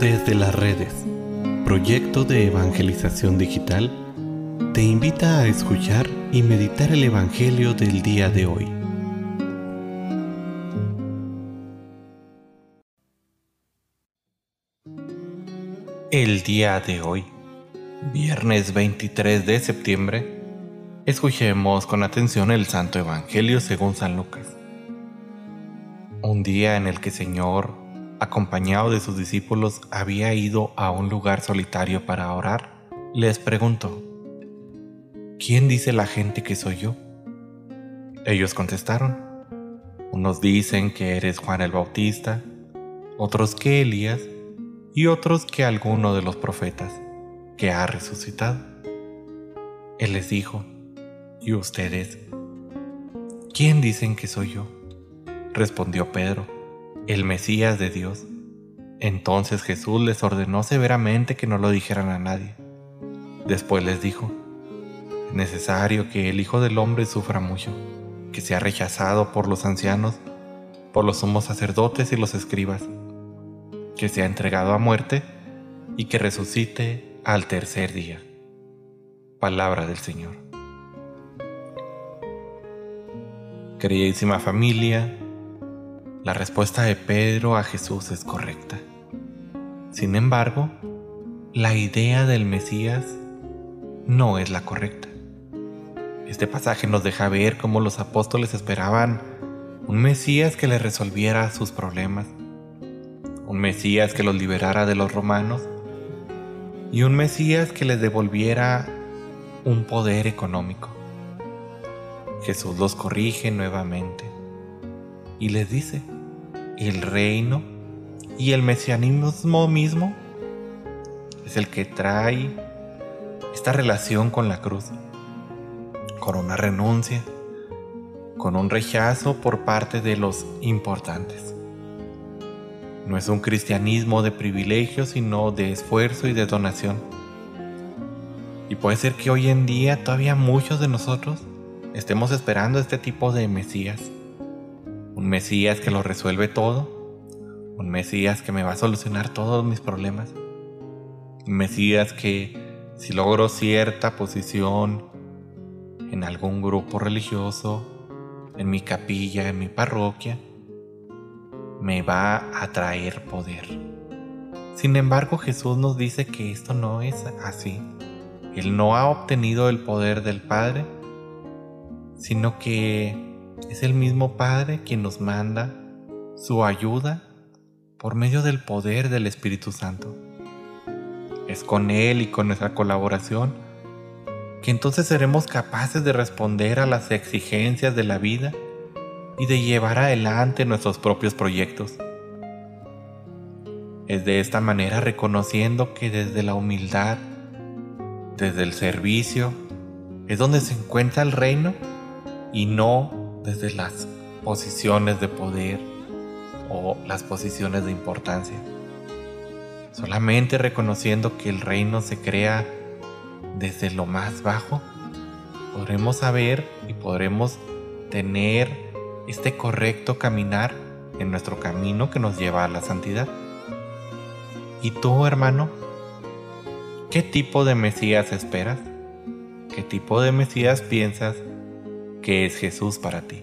Desde las redes, proyecto de evangelización digital, te invita a escuchar y meditar el Evangelio del día de hoy. El día de hoy, viernes 23 de septiembre, escuchemos con atención el Santo Evangelio según San Lucas. Un día en el que Señor acompañado de sus discípulos, había ido a un lugar solitario para orar, les preguntó, ¿quién dice la gente que soy yo? Ellos contestaron, unos dicen que eres Juan el Bautista, otros que Elías y otros que alguno de los profetas que ha resucitado. Él les dijo, ¿y ustedes? ¿Quién dicen que soy yo? Respondió Pedro el Mesías de Dios. Entonces Jesús les ordenó severamente que no lo dijeran a nadie. Después les dijo, es necesario que el Hijo del Hombre sufra mucho, que sea rechazado por los ancianos, por los sumos sacerdotes y los escribas, que sea entregado a muerte y que resucite al tercer día. Palabra del Señor. Queridísima familia, la respuesta de Pedro a Jesús es correcta. Sin embargo, la idea del Mesías no es la correcta. Este pasaje nos deja ver cómo los apóstoles esperaban un Mesías que les resolviera sus problemas, un Mesías que los liberara de los romanos y un Mesías que les devolviera un poder económico. Jesús los corrige nuevamente y les dice, el reino y el mesianismo mismo es el que trae esta relación con la cruz, con una renuncia, con un rechazo por parte de los importantes. No es un cristianismo de privilegio, sino de esfuerzo y de donación. Y puede ser que hoy en día todavía muchos de nosotros estemos esperando este tipo de Mesías un Mesías que lo resuelve todo, un Mesías que me va a solucionar todos mis problemas, un Mesías que si logro cierta posición en algún grupo religioso, en mi capilla, en mi parroquia, me va a traer poder. Sin embargo, Jesús nos dice que esto no es así. Él no ha obtenido el poder del Padre, sino que es el mismo Padre quien nos manda su ayuda por medio del poder del Espíritu Santo. Es con Él y con nuestra colaboración que entonces seremos capaces de responder a las exigencias de la vida y de llevar adelante nuestros propios proyectos. Es de esta manera reconociendo que desde la humildad, desde el servicio, es donde se encuentra el reino y no desde las posiciones de poder o las posiciones de importancia. Solamente reconociendo que el reino se crea desde lo más bajo, podremos saber y podremos tener este correcto caminar en nuestro camino que nos lleva a la santidad. ¿Y tú, hermano? ¿Qué tipo de Mesías esperas? ¿Qué tipo de Mesías piensas que es Jesús para ti.